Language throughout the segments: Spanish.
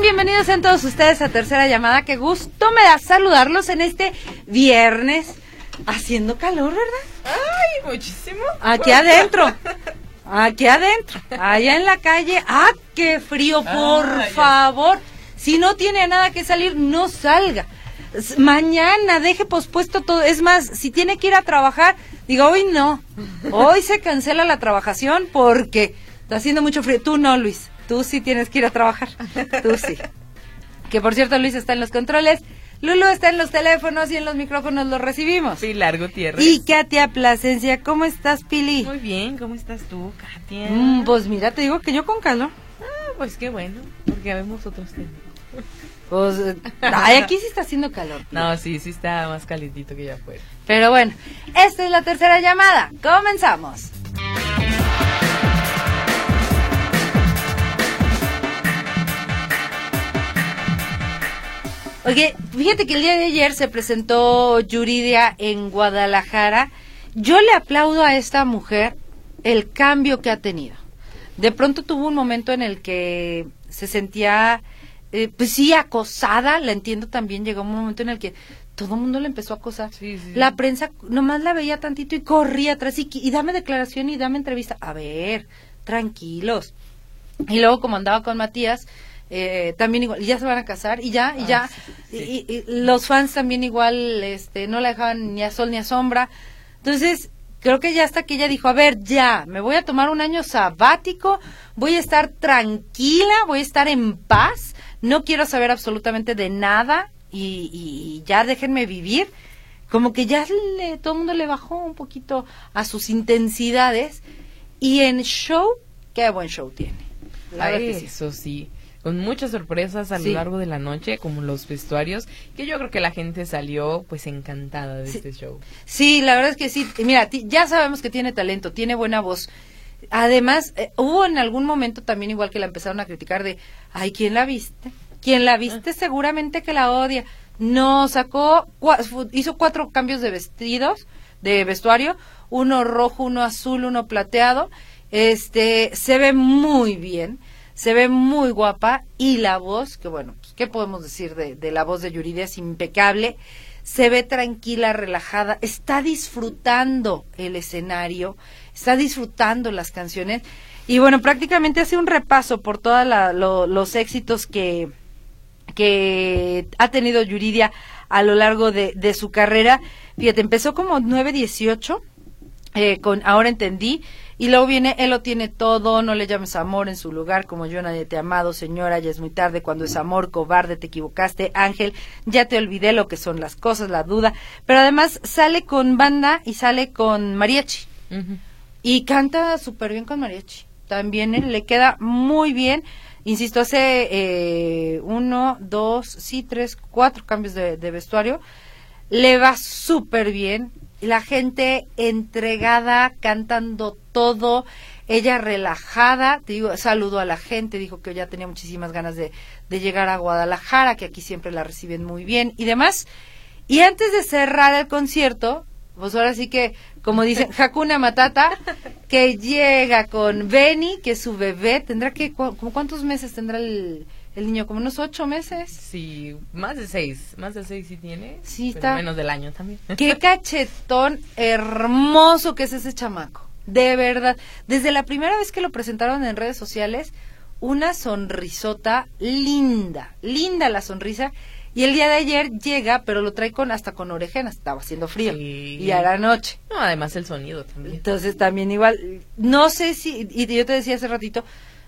Bienvenidos a todos ustedes a Tercera Llamada. Qué gusto me da saludarlos en este viernes. Haciendo calor, ¿verdad? Ay, muchísimo. Aquí adentro. Aquí adentro. Allá en la calle. ¡Ah, qué frío! Por favor. Si no tiene nada que salir, no salga. Mañana deje pospuesto todo. Es más, si tiene que ir a trabajar, digo, hoy no. Hoy se cancela la trabajación porque está haciendo mucho frío. Tú no, Luis. Tú sí tienes que ir a trabajar. Tú sí. Que por cierto, Luis está en los controles. Lulu está en los teléfonos y en los micrófonos los recibimos. largo tierra. Y Katia Plasencia, ¿cómo estás, Pili? Muy bien, ¿cómo estás tú, Katia? Mm, pues mira, te digo que yo con calor. Ah, pues qué bueno, porque vemos otros temas. Pues, ay, aquí sí está haciendo calor. No, sí, sí está más calentito que ya afuera. Pero bueno, esta es la tercera llamada. Comenzamos. Oye, fíjate que el día de ayer se presentó Yuridia en Guadalajara. Yo le aplaudo a esta mujer el cambio que ha tenido. De pronto tuvo un momento en el que se sentía, eh, pues sí, acosada, la entiendo también, llegó un momento en el que todo el mundo le empezó a acosar. La prensa nomás la veía tantito y corría atrás y, y dame declaración y dame entrevista. A ver, tranquilos. Y luego como andaba con Matías, eh, también igual, ya se van a casar y ya, y ah, ya, y, los fans también igual, este, no la dejaban ni a sol ni a sombra. Entonces, creo que ya hasta que ella dijo, a ver, ya, me voy a tomar un año sabático, voy a estar tranquila, voy a estar en paz, no quiero saber absolutamente de nada y, y ya déjenme vivir. Como que ya le, todo el mundo le bajó un poquito a sus intensidades y en show, qué buen show tiene. Eso sí con muchas sorpresas a lo largo de la noche, como los vestuarios, que yo creo que la gente salió pues encantada de este show. Sí, la verdad es que sí. Mira, ya sabemos que tiene talento, tiene buena voz. Además, eh, hubo en algún momento también igual que la empezaron a criticar de, ay, ¿quién la viste? ¿Quién la viste? Seguramente que la odia. No, sacó, hizo cuatro cambios de vestidos, de vestuario, uno rojo, uno azul, uno plateado. Este, se ve muy bien se ve muy guapa y la voz, que bueno, pues, ¿qué podemos decir de, la voz de Yuridia? Es impecable, se ve tranquila, relajada, está disfrutando el escenario, está disfrutando las canciones y bueno, prácticamente hace un repaso por todos los éxitos que, que ha tenido Yuridia a lo largo de, de su carrera. Fíjate, empezó como 9-18, eh, con Ahora Entendí, y luego viene, él lo tiene todo, no le llames amor en su lugar, como yo nadie te ha amado, señora, ya es muy tarde, cuando es amor, cobarde, te equivocaste, ángel, ya te olvidé lo que son las cosas, la duda, pero además sale con banda y sale con mariachi, y canta súper bien con mariachi, también él le queda muy bien, insisto, hace eh, uno, dos, sí, tres, cuatro cambios de, de vestuario, le va súper bien, la gente entregada, cantando todo, ella relajada, te digo, saludó a la gente, dijo que ya tenía muchísimas ganas de, de llegar a Guadalajara, que aquí siempre la reciben muy bien y demás. Y antes de cerrar el concierto, pues ahora sí que, como dicen, Hakuna Matata, que llega con Benny, que es su bebé, tendrá que, como cuántos meses tendrá el, el niño como unos ocho meses. Sí, más de seis, más de seis sí tiene. Sí, está. Menos del año también. Qué cachetón hermoso que es ese chamaco. De verdad. Desde la primera vez que lo presentaron en redes sociales, una sonrisota linda, linda la sonrisa. Y el día de ayer llega, pero lo trae con hasta con orejenas, estaba haciendo frío. Y a la noche. No, además el sonido también. Entonces también igual, no sé si, y yo te decía hace ratito,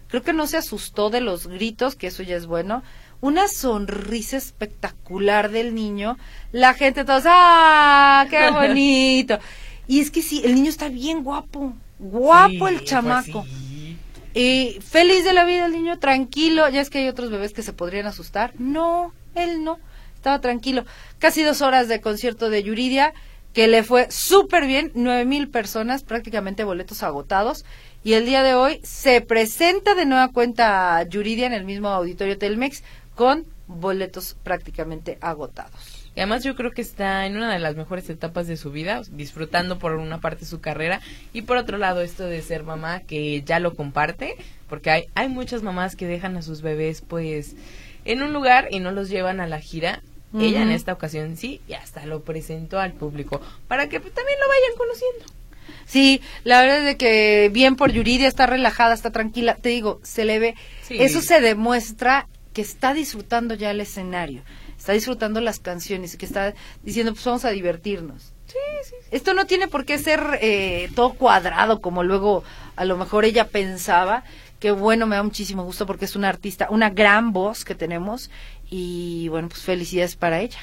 creo que no se asustó de los gritos, que eso ya es bueno. Una sonrisa espectacular del niño. La gente todos, ¡ah, qué bonito! y es que sí, el niño está bien guapo, guapo el pues chamaco. sí. Y feliz de la vida el niño, tranquilo. Ya es que hay otros bebés que se podrían asustar. No, él no. Estaba tranquilo. Casi dos horas de concierto de Yuridia, que le fue súper bien. Nueve mil personas, prácticamente boletos agotados. Y el día de hoy se presenta de nueva cuenta Yuridia en el mismo auditorio Telmex con boletos prácticamente agotados. Y además yo creo que está en una de las mejores etapas de su vida, disfrutando por una parte su carrera y por otro lado esto de ser mamá que ya lo comparte, porque hay, hay muchas mamás que dejan a sus bebés pues en un lugar y no los llevan a la gira. Ella en esta ocasión sí y hasta lo presentó al público para que pues, también lo vayan conociendo. Sí, la verdad es de que bien por Yuridia, está relajada, está tranquila. Te digo, se le ve. Sí. Eso se demuestra que está disfrutando ya el escenario, está disfrutando las canciones, que está diciendo, pues vamos a divertirnos. Sí, sí. Esto no tiene por qué ser eh, todo cuadrado como luego a lo mejor ella pensaba. Que bueno, me da muchísimo gusto porque es una artista, una gran voz que tenemos y bueno, pues felicidades para ella.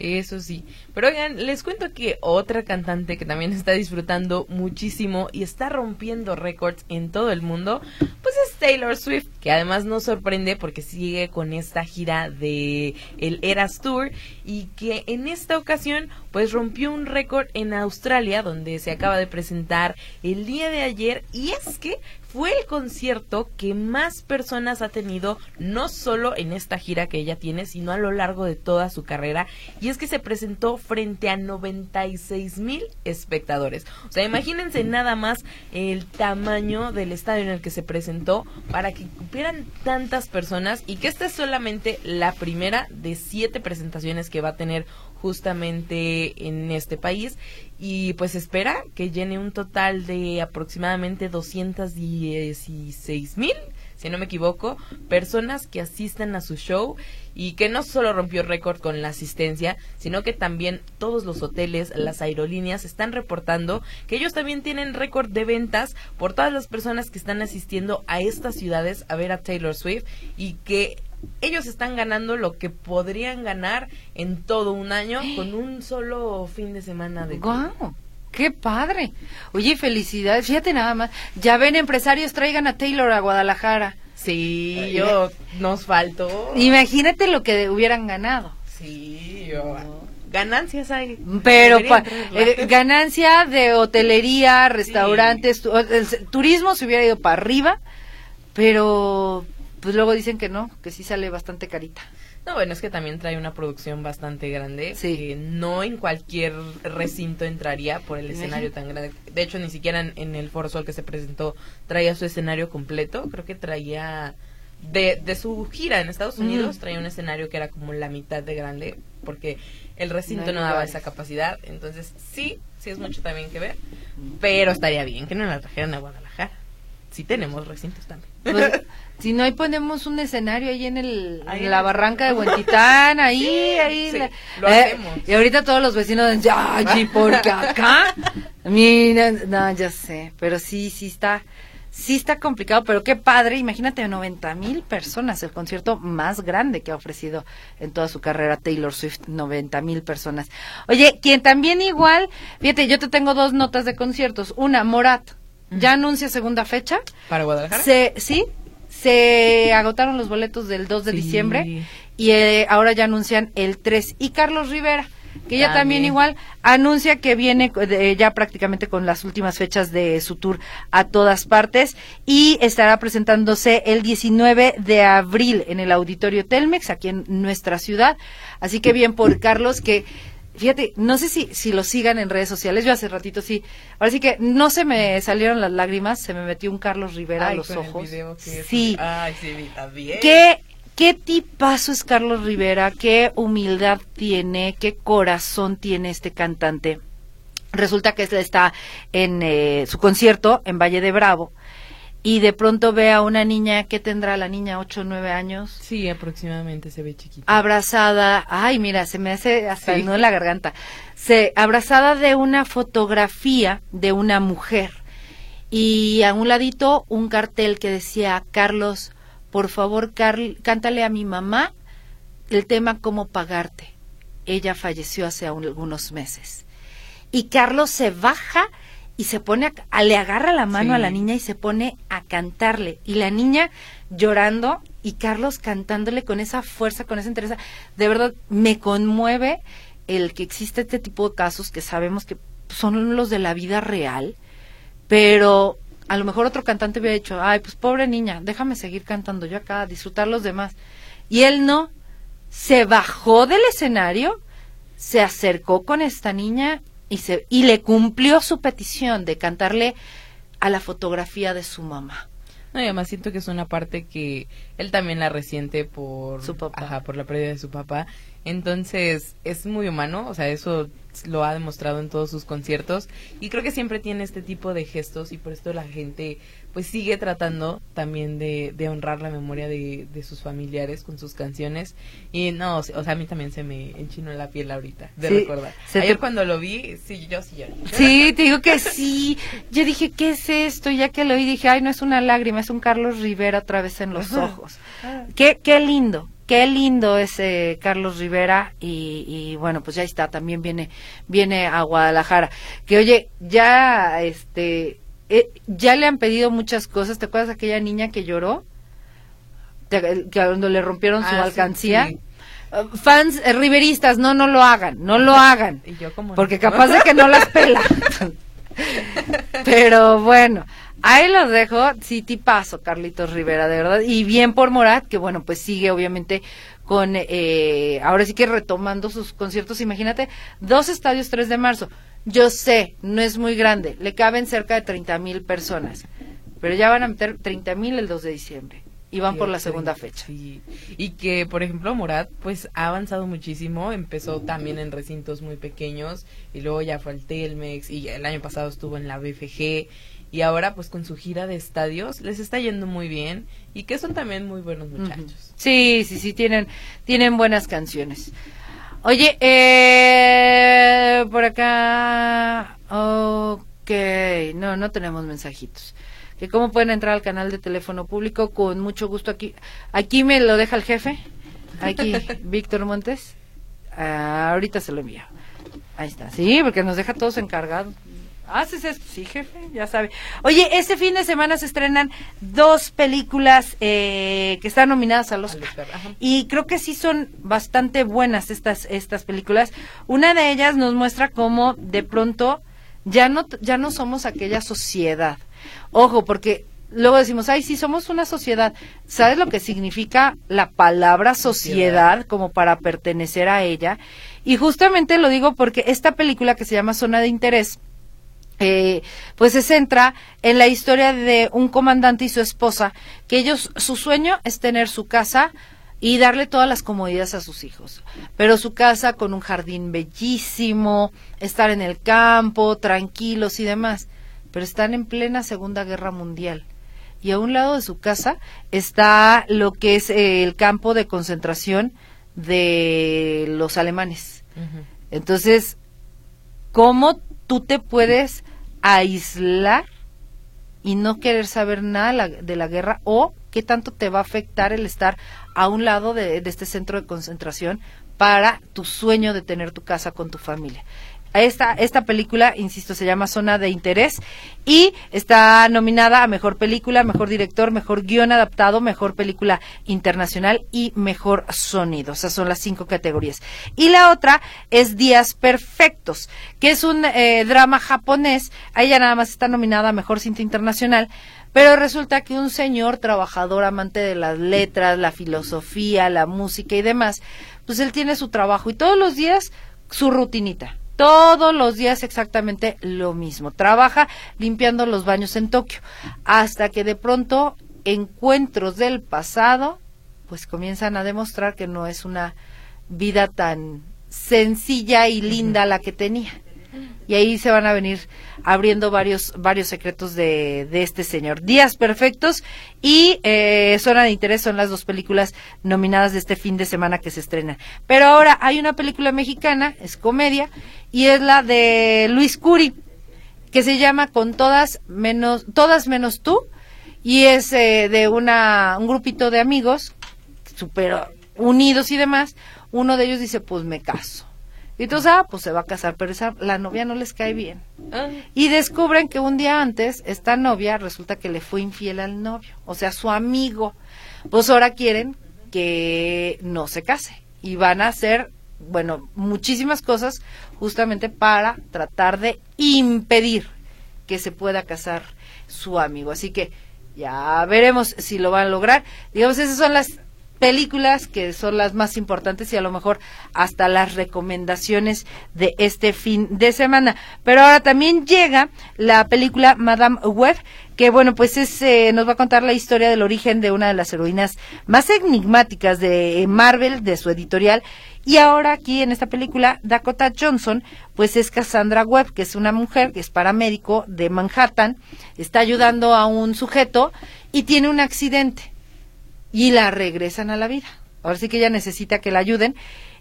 Eso sí. Pero oigan, les cuento que otra cantante que también está disfrutando muchísimo y está rompiendo récords en todo el mundo, pues es Taylor Swift, que además nos sorprende porque sigue con esta gira de el Eras Tour y que en esta ocasión pues rompió un récord en Australia donde se acaba de presentar el día de ayer y es que fue el concierto que más personas ha tenido, no solo en esta gira que ella tiene, sino a lo largo de toda su carrera. Y es que se presentó frente a 96 mil espectadores. O sea, imagínense nada más el tamaño del estadio en el que se presentó para que cupieran tantas personas y que esta es solamente la primera de siete presentaciones que va a tener justamente en este país. Y pues espera que llene un total de aproximadamente 216 mil si no me equivoco, personas que asistan a su show y que no solo rompió récord con la asistencia, sino que también todos los hoteles, las aerolíneas están reportando que ellos también tienen récord de ventas por todas las personas que están asistiendo a estas ciudades a ver a Taylor Swift y que ellos están ganando lo que podrían ganar en todo un año con un solo fin de semana de ¡Guau! ¡Qué padre! Oye, felicidades. Fíjate nada más. Ya ven, empresarios, traigan a Taylor a Guadalajara. Sí, yo nos faltó. Imagínate lo que hubieran ganado. Sí, yo. Ganancias hay. Pero pa- eh, ganancia de hotelería, restaurantes, tu- el turismo se hubiera ido para arriba, pero pues luego dicen que no, que sí sale bastante carita. No, bueno, es que también trae una producción bastante grande. Sí. Que no en cualquier recinto entraría por el escenario tan grande. De hecho, ni siquiera en, en el Foro Sol que se presentó traía su escenario completo. Creo que traía. De, de su gira en Estados. Unidos traía un escenario que era como la mitad de grande porque el recinto No no, daba esa capacidad entonces sí sí es mucho también que ver pero estaría bien que no la trajeran a Guadalajara sí tenemos recintos también Pues, si no, ahí ponemos un escenario ahí en, el, Ahí en la barranca de Huentitán, ahí, Sí, ahí. sí, la- lo eh, hacemos. y ahorita todos los vecinos dicen, ay, porque acá, mira, no, ya sé, pero sí, sí está, sí está complicado, pero qué padre, imagínate, 90 mil personas, el concierto más grande que ha ofrecido en toda su carrera Taylor Swift, 90 mil personas. Oye, quien también igual, fíjate, yo te tengo dos notas de conciertos, una, Morat, ya anuncia segunda fecha, para Guadalajara se, sí, se agotaron los boletos del 2 de Sí. diciembre y eh, ahora ya anuncian el 3. Y Carlos Rivera, que ya también, También. igual anuncia que viene de- ya prácticamente con las últimas fechas de su tour a todas partes y estará presentándose el 19 de abril en el Auditorio Telmex, aquí en nuestra ciudad. Así que bien por Carlos, que Fíjate, no sé si, si lo sigan en redes sociales, yo hace ratito sí. Ahora sí que no se me salieron las lágrimas, se me metió un Carlos Rivera a los con el ojos. video que- Sí. Ay, sí. ¿Qué, qué tipazo es Carlos Rivera, qué humildad tiene, qué corazón tiene este cantante. Resulta que él está en eh, su concierto en Valle de Bravo y de pronto ve a una niña, ¿qué tendrá la niña? ¿Ocho o nueve años? Sí, aproximadamente se ve chiquito. abrazada, ay, mira, se me hace hasta Sí. el nudo en la garganta, se abrazada de una fotografía de una mujer y a un ladito un cartel que decía, Carlos, por favor, Carl, cántale a mi mamá el tema Cómo pagarte. Ella falleció hace algunos meses. Y Carlos se baja y se pone a, le agarra la mano a la niña y se pone a cantarle y la niña llorando y Carlos cantándole con esa fuerza, con esa interés. De verdad me conmueve el que existe este tipo de casos que sabemos que son los de la vida real, pero a lo mejor otro cantante hubiera dicho, ay, pues pobre niña, déjame seguir cantando yo acá, disfrutar los demás. Y él no, se bajó del escenario, se acercó con esta niña y, se, y le cumplió su petición de cantarle a la fotografía de su mamá. No, y además siento que es una parte que él también la resiente por su papá. Ajá, por la pérdida de su papá. Entonces, es muy humano, o sea, eso lo ha demostrado en todos sus conciertos y creo que siempre tiene este tipo de gestos y por esto la gente pues sigue tratando también de, de honrar la memoria de, de, sus familiares con sus canciones y no, o sea, a mí también se me enchinó la piel ahorita de recordar. Ayer cuando lo vi, sí, yo sí lloré. Sí, te digo que sí. Yo dije, ¿qué es esto? Ya que lo oí dije, ay, no es una lágrima, es un Carlos Rivera otra vez en los ojos. Qué, qué lindo, qué lindo ese Carlos Rivera y, y, bueno pues ya está también viene viene a Guadalajara que oye ya este eh, ya le han pedido muchas cosas. Te acuerdas de aquella niña que lloró que cuando le rompieron su ah, alcancía. uh, fans eh, riveristas no no lo hagan no lo hagan. Porque capaz de que no las pela pero bueno Ahí los dejo, sí, paso, Carlitos Rivera, de verdad. Y bien por Morat, que bueno, pues sigue obviamente con, eh, ahora sí que retomando sus conciertos. Imagínate, dos estadios 3 de marzo. Yo sé, no es muy grande, le caben cerca de 30 mil personas, pero ya van a meter 30 mil el 2 de diciembre y van por la segunda fecha. Y que, por ejemplo, Morat, pues ha avanzado muchísimo. Empezó también en recintos muy pequeños y luego ya fue al Telmex y el año pasado estuvo en la BFG y ahora pues con su gira de estadios les está yendo muy bien y que son también muy buenos muchachos. Sí, sí, sí, tienen, tienen buenas canciones. Oye, eh, por acá, ok, no, no tenemos mensajitos. Que cómo pueden entrar al canal de teléfono público con mucho gusto aquí. Aquí me lo deja el jefe, aquí Víctor Montes. Ah, ahorita se lo envío. Ahí está, sí, porque nos deja todos encargados. ¿Haces eso? Sí, jefe, ya sabe. Oye, este fin de semana se estrenan dos películas eh, que están nominadas a los y creo que sí son bastante buenas estas estas películas. Una de ellas nos muestra cómo de pronto ya no ya no somos aquella sociedad. Ojo, porque luego decimos, ay, sí, somos una sociedad. ¿Sabes lo que significa la palabra sociedad como para pertenecer a ella? Y justamente lo digo porque esta película que se llama Zona de Interés, eh, pues se centra en la historia de un comandante y su esposa, que ellos, su sueño es tener su casa y darle todas las comodidades a sus hijos, pero su casa con un jardín bellísimo, estar en el campo, tranquilos y demás, pero están en plena Segunda Guerra Mundial. Y a un lado de su casa está lo que es eh, el campo de concentración de los alemanes. Entonces, ¿cómo tú te puedes aislar y no querer saber nada de la guerra o qué tanto te va a afectar el estar a un lado de, este centro de concentración para tu sueño de tener tu casa con tu familia. Esta, esta película, insisto, se llama Zona de Interés y está nominada a Mejor Película, Mejor Director, Mejor Guión Adaptado, Mejor Película Internacional y Mejor Sonido. Esas son las cinco categorías. Y la otra es Días Perfectos, que es un eh, drama japonés. Ella nada más está nominada a Mejor Cinta Internacional. Pero resulta que un señor trabajador, amante de las letras, la filosofía, la música y demás, pues él tiene su trabajo y todos los días su rutinita todos los días exactamente lo mismo. Trabaja limpiando los baños en Tokio. Hasta que de pronto encuentros del pasado pues comienzan a demostrar que no es una vida tan sencilla y linda la que tenía y ahí se van a venir abriendo varios varios secretos de, de este señor. Días Perfectos y eh, Zona de Interés son las dos películas nominadas de este fin de semana que se estrenan. Pero ahora hay una película mexicana, es comedia, y es la de Luis Curi que se llama Con todas menos, todas menos tú, y es eh, de una, un grupito de amigos, super unidos y demás. Uno de ellos dice, pues me caso. Y entonces, ah, pues se va a casar, pero esa, la novia no les cae bien. Ah, Y descubren que un día antes, esta novia resulta que le fue infiel al novio, o sea, su amigo. Pues ahora quieren que no se case y van a hacer, bueno, muchísimas cosas justamente para tratar de impedir que se pueda casar su amigo. Así que ya veremos si lo van a lograr. Digamos, esas son las películas que son las más importantes y a lo mejor hasta las recomendaciones de este fin de semana. Pero ahora también llega la película Madame Web, que bueno, pues es, eh, nos va a contar la historia del origen de una de las heroínas más enigmáticas de Marvel, de su editorial. Y ahora aquí en esta película, Dakota Johnson, pues es Cassandra Webb, que es una mujer que es paramédico de Manhattan, está ayudando a un sujeto y tiene un accidente y la regresan a la vida. Ahora sí que ella necesita que la ayuden,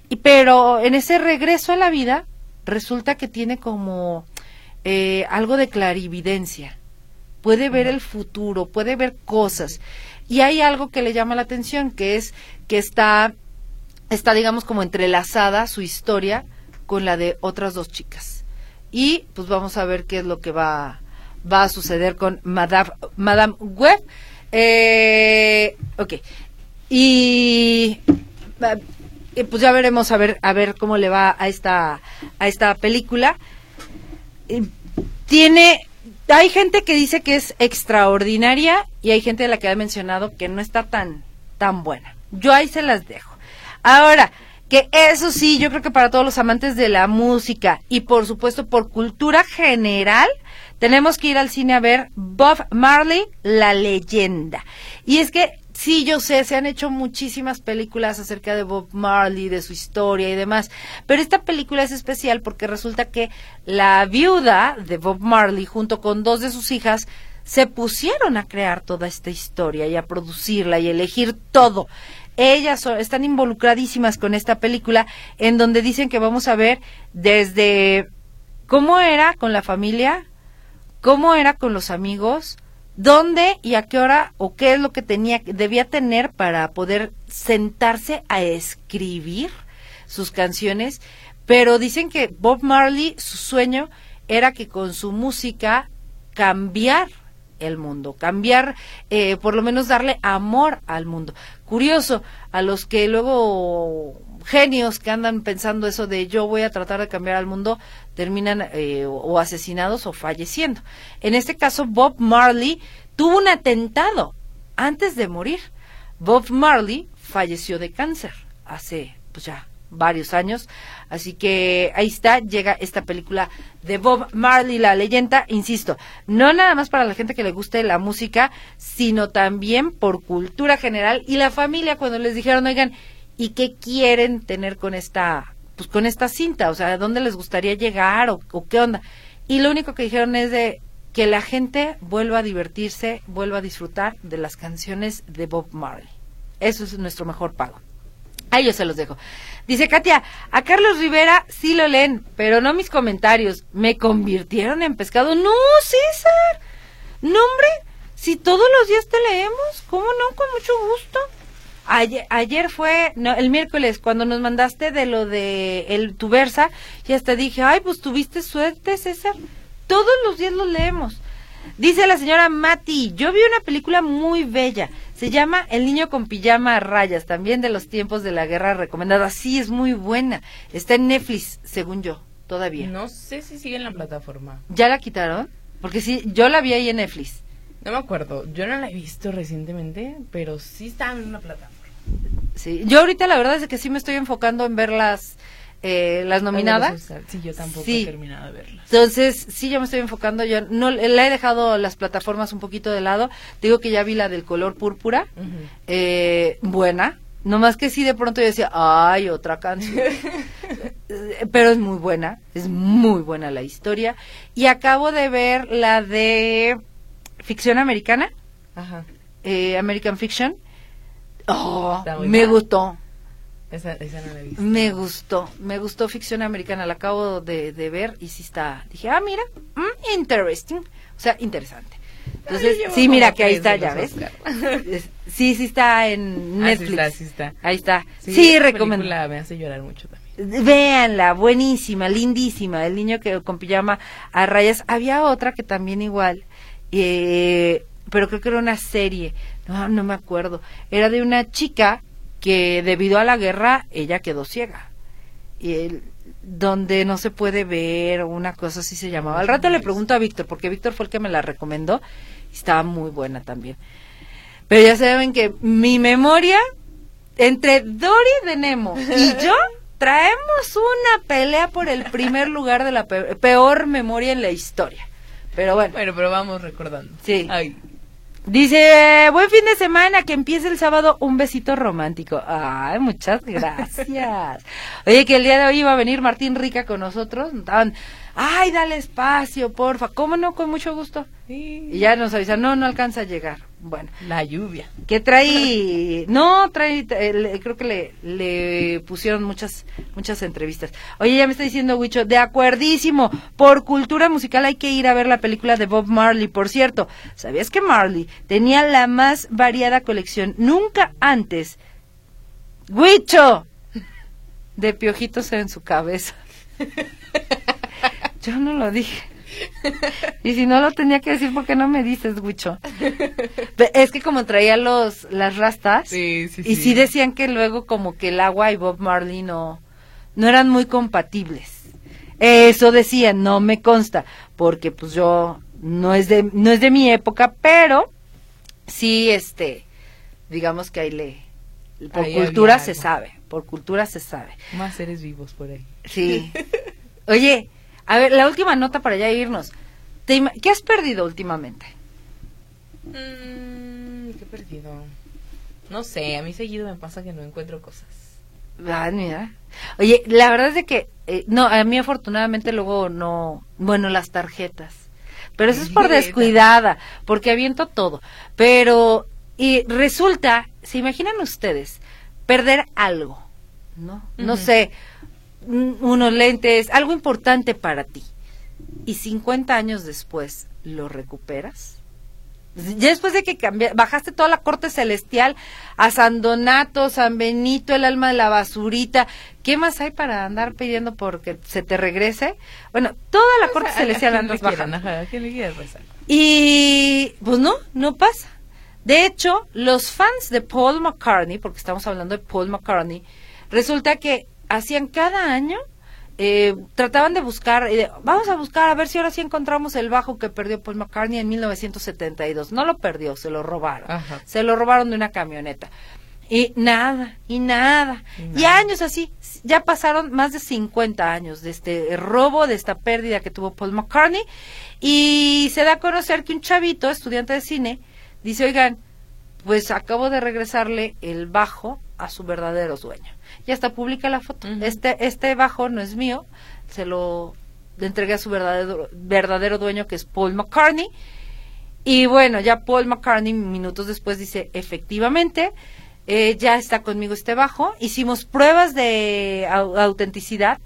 y, pero en ese regreso a la vida resulta que tiene como eh, algo de clarividencia. Puede ver el futuro, puede ver cosas. Y hay algo que le llama la atención, que es que está, está digamos, como entrelazada su historia con la de otras dos chicas. Y pues vamos a ver qué es lo que va, va a suceder con Madame, Madame Webb. Eh, ok. Y eh, pues ya veremos a ver a ver cómo le va a esta a esta película. Eh, Tiene hay gente que dice que es extraordinaria y hay gente de la que ha mencionado que no está tan tan buena. Yo ahí se las dejo. Ahora, que eso sí, yo creo que para todos los amantes de la música y por supuesto por cultura general, tenemos que ir al cine a ver Bob Marley, la leyenda. Y es que, sí, yo sé, se han hecho muchísimas películas acerca de Bob Marley, de su historia y demás, pero esta película es especial porque resulta que la viuda de Bob Marley, junto con dos de sus hijas, se pusieron a crear toda esta historia y a producirla y elegir todo. Ellas están involucradísimas con esta película en donde dicen que vamos a ver desde cómo era con la familia, cómo era con los amigos, dónde y a qué hora o qué es lo que tenía debía tener para poder sentarse a escribir sus canciones, pero dicen que Bob Marley su sueño era que con su música cambiar el mundo, cambiar, eh, por lo menos darle amor al mundo. Curioso, a los que luego genios que andan pensando eso de yo voy a tratar de cambiar al mundo, terminan eh, o- asesinados o falleciendo. En este caso, Bob Marley tuvo un atentado antes de morir. Bob Marley falleció de cáncer hace pues ya varios años. Así que ahí está, llega esta película de Bob Marley, la leyenda, insisto, no nada más para la gente que le guste la música, sino también por cultura general y la familia cuando les dijeron, oigan, ¿y qué quieren tener con esta, pues con esta cinta? O sea, ¿a dónde les gustaría llegar o, o qué onda? Y lo único que dijeron es de que la gente vuelva a divertirse, vuelva a disfrutar de las canciones de Bob Marley. Eso es nuestro mejor pago. Ahí yo se los dejo. Dice Katia, a Carlos Rivera sí lo leen, pero no mis comentarios. Me convirtieron en pescado. No, César. No, hombre. Si todos los días te leemos, ¿cómo no? Con mucho gusto. Ayer, ayer fue, no, el miércoles, cuando nos mandaste de lo de el, tu versa, y hasta dije, ay, pues tuviste suerte, César. Todos los días lo leemos. Dice la señora Mati, yo vi una película muy bella. Se llama El niño con pijama a rayas, también de los tiempos de la guerra recomendada. Sí, es muy buena. Está en Netflix, según yo, todavía. No sé si sigue en la plataforma. ¿Ya la quitaron? Porque sí, yo la vi ahí en Netflix. No me acuerdo. Yo no la he visto recientemente, pero sí está en una plataforma. Sí, yo ahorita la verdad es que sí me estoy enfocando en ver las, eh, las nominadas. Sí, yo tampoco Sí. he terminado de verlas. Entonces, sí, yo me estoy enfocando. Yo no le he dejado las plataformas un poquito de lado. Digo que ya vi la del color púrpura. Eh, buena. No más que sí, de pronto yo decía, ay, otra canción. Pero es muy buena, es muy buena la historia. Y acabo de ver la de ficción americana, Ajá. eh, American Fiction. Oh, me gustó, Esa, esa no la he visto. me gustó, me gustó ficción americana. La acabo de, de ver y sí está. Dije, ah, mira, mm, interesting, o sea, interesante. Entonces, sí, mira que ahí está, ya ves. Sí, sí está en Ah, sí Netflix. está, sí está. Ahí está. Sí, esa recomiendo. película me hace llorar mucho también. Véanla, buenísima, lindísima. El niño que con pijama a rayas. Había otra que también igual, eh, pero creo que era una serie. No, no me acuerdo. Era de una chica que debido a la guerra ella quedó ciega. Y él- donde no se puede ver, una cosa así se llamaba. Al rato le pregunto a Víctor, porque Víctor fue el que me la recomendó. Estaba muy buena también. Pero ya saben que mi memoria entre Dory de Nemo y yo traemos una pelea por el primer lugar de la pe- peor memoria en la historia. Pero bueno, Bueno, pero vamos recordando. Sí. Ay, dice, buen fin de semana, que empiece el sábado un besito romántico. Ay, muchas gracias. Oye, que el día de hoy iba a venir Martín Rica con nosotros. Estaban, ay, dale espacio, porfa. ¿Cómo no? Con mucho gusto. sí. Y ya nos avisan, no, no alcanza a llegar. Bueno. La lluvia. que trae no trae eh, le- creo que le, le pusieron muchas muchas entrevistas. Oye ya me está diciendo Huicho de acuerdísimo por cultura musical hay que ir a ver la película de Bob Marley por cierto. Sabías que Marley tenía la más variada colección nunca antes Huicho de piojitos en su cabeza. Yo no lo dije y si no lo tenía que decir, ¿por qué no me dices, Huicho? Pe- Es que como traía los las rastas, Sí, sí, y sí. sí decían que luego como que el agua y Bob Marley no, no eran muy compatibles. Eso decían, no me consta, porque pues yo no es de, no es de mi época, pero sí, este, digamos que ahí le, por Ahí cultura se sabe, por cultura se sabe. Más seres vivos por ahí. Sí. Oye, a ver, la última nota para ya irnos. ¿Qué has perdido últimamente? Mm, ¿Qué he perdido? No sé, a mí seguido me pasa que no encuentro cosas. Ah, mira. Oye, la verdad es de que, eh, no, a mí afortunadamente luego no, bueno, las tarjetas. Pero eso es por descuidada, porque aviento todo. Pero, y resulta, ¿se imaginan ustedes perder algo? ¿No? No sé, unos lentes, algo importante para ti. Y 50 años después, ¿lo recuperas? Ya después de que cambia- bajaste toda la corte celestial a San Donato, San Benito, el alma de la basurita, ¿qué más hay para andar pidiendo porque se te regrese? Bueno, toda la corte O sea, celestial ¿a quién andas bajando. Y pues no, no pasa. De hecho, los fans de Paul McCartney, porque estamos hablando de Paul McCartney, resulta que hacían cada año, eh, trataban de buscar, eh, vamos a buscar a ver si ahora sí encontramos el bajo que perdió Paul McCartney en 1972. No lo perdió, se lo robaron. Ajá. Se lo robaron de una camioneta. Y nada, y nada. Y Y nada. años así. Ya pasaron más de 50 años de este robo, de esta pérdida que tuvo Paul McCartney. Y se da a conocer que un chavito, estudiante de cine, dice, oigan, pues acabo de regresarle el bajo a su verdadero dueño. Y hasta publica la foto. Este este bajo no es mío, se lo le entregué a su verdadero, verdadero dueño que es Paul McCartney. Y bueno, ya Paul McCartney minutos después dice, efectivamente, eh, ya está conmigo este bajo. Hicimos pruebas de au- autenticidad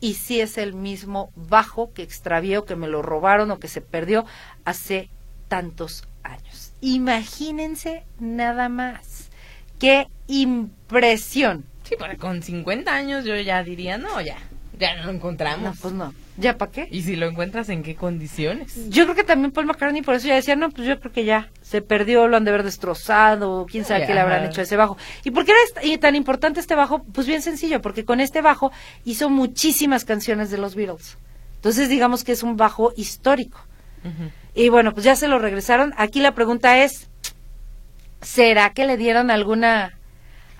y sí es el mismo bajo que extravió, que me lo robaron o que se perdió hace tantos años. Imagínense nada más. Qué impresión. Sí, pero con 50 años yo ya diría, no, ya, ya no lo encontramos. No, pues no. ¿Ya para qué? ¿Y si lo encuentras en qué condiciones? Yo creo que también Paul McCartney por eso ya decía, no, pues yo creo que ya se perdió, lo han de haber destrozado, quién sabe qué le habrán hecho a ese bajo. ¿Y por qué era tan importante este bajo? Pues bien sencillo, porque con este bajo hizo muchísimas canciones de los Beatles. Entonces digamos que es un bajo histórico. Y bueno, pues ya se lo regresaron. Aquí la pregunta es, ¿será que le dieron alguna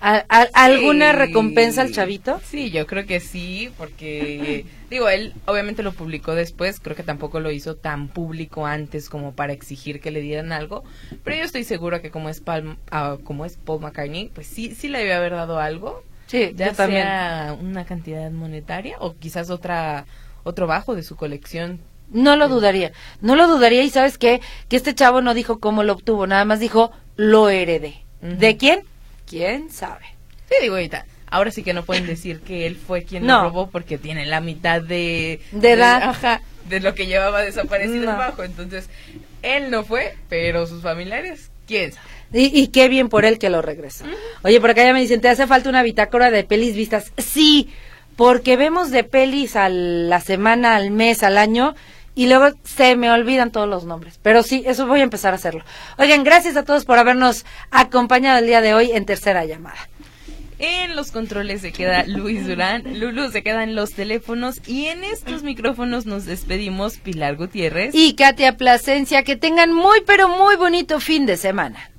a- a- alguna recompensa al chavito? Sí, yo creo que sí, porque digo, él obviamente lo publicó después, creo que tampoco lo hizo tan público antes como para exigir que le dieran algo, pero yo estoy segura que como es Paul, ah, como es Paul McCartney, pues sí sí le debe haber dado algo, Sí, ya yo también. sea una cantidad monetaria o quizás otra otro bajo de su colección. No lo dudaría, no lo dudaría y sabes qué, que este chavo no dijo cómo lo obtuvo, nada más dijo lo heredé. ¿De quién? ¿Quién sabe? Sí, digo ahorita. Ahora sí que no pueden decir que él fue quien No. lo robó porque tiene la mitad de... De edad. Ajá. de lo que llevaba desaparecido No. bajo. Entonces, él no fue, pero sus familiares, quién sabe. Y, y qué bien por él que lo regresa. Oye, por acá ya me dicen, ¿te hace falta una bitácora de pelis vistas? Sí, porque vemos de pelis a la semana, al mes, al año, y luego se me olvidan todos los nombres. Pero sí, eso voy a empezar a hacerlo. Oigan, gracias a todos por habernos acompañado el día de hoy en tercera llamada. En los controles se queda Luis Durán, Lulu se queda en los teléfonos y en estos micrófonos nos despedimos Pilar Gutiérrez. Y Katia Plasencia, que tengan muy, pero muy bonito fin de semana.